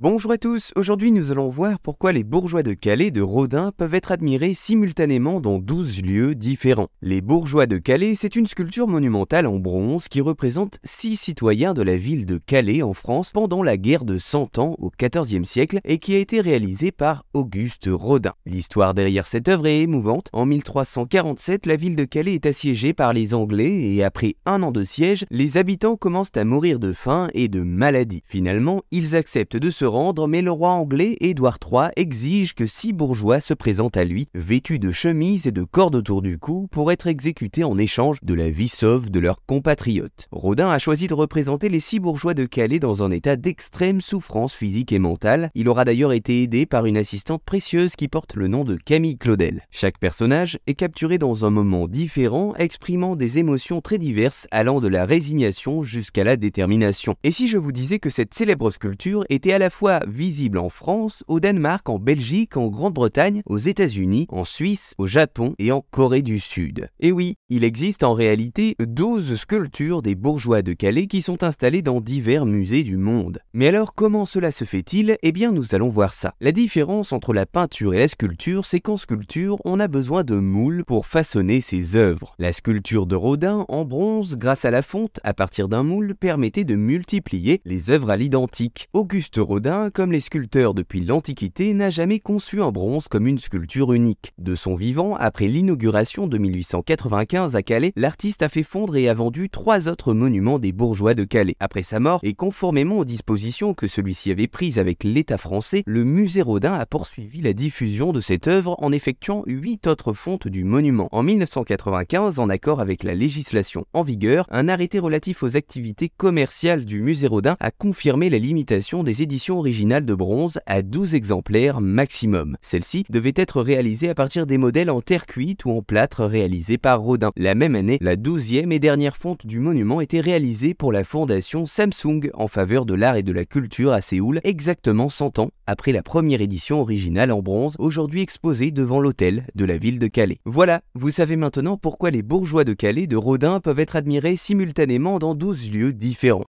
Bonjour à tous, aujourd'hui nous allons voir pourquoi les bourgeois de Calais de Rodin peuvent être admirés simultanément dans 12 lieux différents. Les bourgeois de Calais, c'est une sculpture monumentale en bronze qui représente six citoyens de la ville de Calais en France pendant la guerre de Cent Ans au XIVe siècle et qui a été réalisée par Auguste Rodin. L'histoire derrière cette œuvre est émouvante. En 1347, la ville de Calais est assiégée par les Anglais et après un an de siège, les habitants commencent à mourir de faim et de maladie. Finalement, ils acceptent de se rendre, mais le roi anglais Édouard III exige que six bourgeois se présentent à lui, vêtus de chemises et de cordes autour du cou, pour être exécutés en échange de la vie sauve de leurs compatriotes. Rodin a choisi de représenter les six bourgeois de Calais dans un état d'extrême souffrance physique et mentale. Il aura d'ailleurs été aidé par une assistante précieuse qui porte le nom de Camille Claudel. Chaque personnage est capturé dans un moment différent, exprimant des émotions très diverses allant de la résignation jusqu'à la détermination. Et si je vous disais que cette célèbre sculpture était à la fois visible en France, au Danemark, en Belgique, en Grande-Bretagne, aux États-Unis, en Suisse, au Japon et en Corée du Sud. Et oui, il existe en réalité 12 sculptures des bourgeois de Calais qui sont installées dans divers musées du monde. Mais alors comment cela se fait-il? Eh bien nous allons voir ça. La différence entre la peinture et la sculpture, c'est qu'en sculpture, on a besoin de moules pour façonner ses œuvres. La sculpture de Rodin en bronze, grâce à la fonte à partir d'un moule, permettait de multiplier les œuvres à l'identique. Auguste Rodin comme les sculpteurs depuis l'Antiquité, n'a jamais conçu un bronze comme une sculpture unique. De son vivant, après l'inauguration de 1895 à Calais, l'artiste a fait fondre et a vendu trois autres monuments des bourgeois de Calais. Après sa mort, et conformément aux dispositions que celui-ci avait prises avec l'État français, le musée Rodin a poursuivi la diffusion de cette œuvre en effectuant huit autres fontes du monument. En 1995, en accord avec la législation en vigueur, un arrêté relatif aux activités commerciales du musée Rodin a confirmé la limitation des éditions originale de bronze à 12 exemplaires maximum. Celle-ci devait être réalisée à partir des modèles en terre cuite ou en plâtre réalisés par Rodin. La même année, la douzième et dernière fonte du monument était réalisée pour la fondation Samsung en faveur de l'art et de la culture à Séoul, exactement 100 ans après la première édition originale en bronze, aujourd'hui exposée devant l'hôtel de la ville de Calais. Voilà, vous savez maintenant pourquoi les bourgeois de Calais de Rodin peuvent être admirés simultanément dans 12 lieux différents.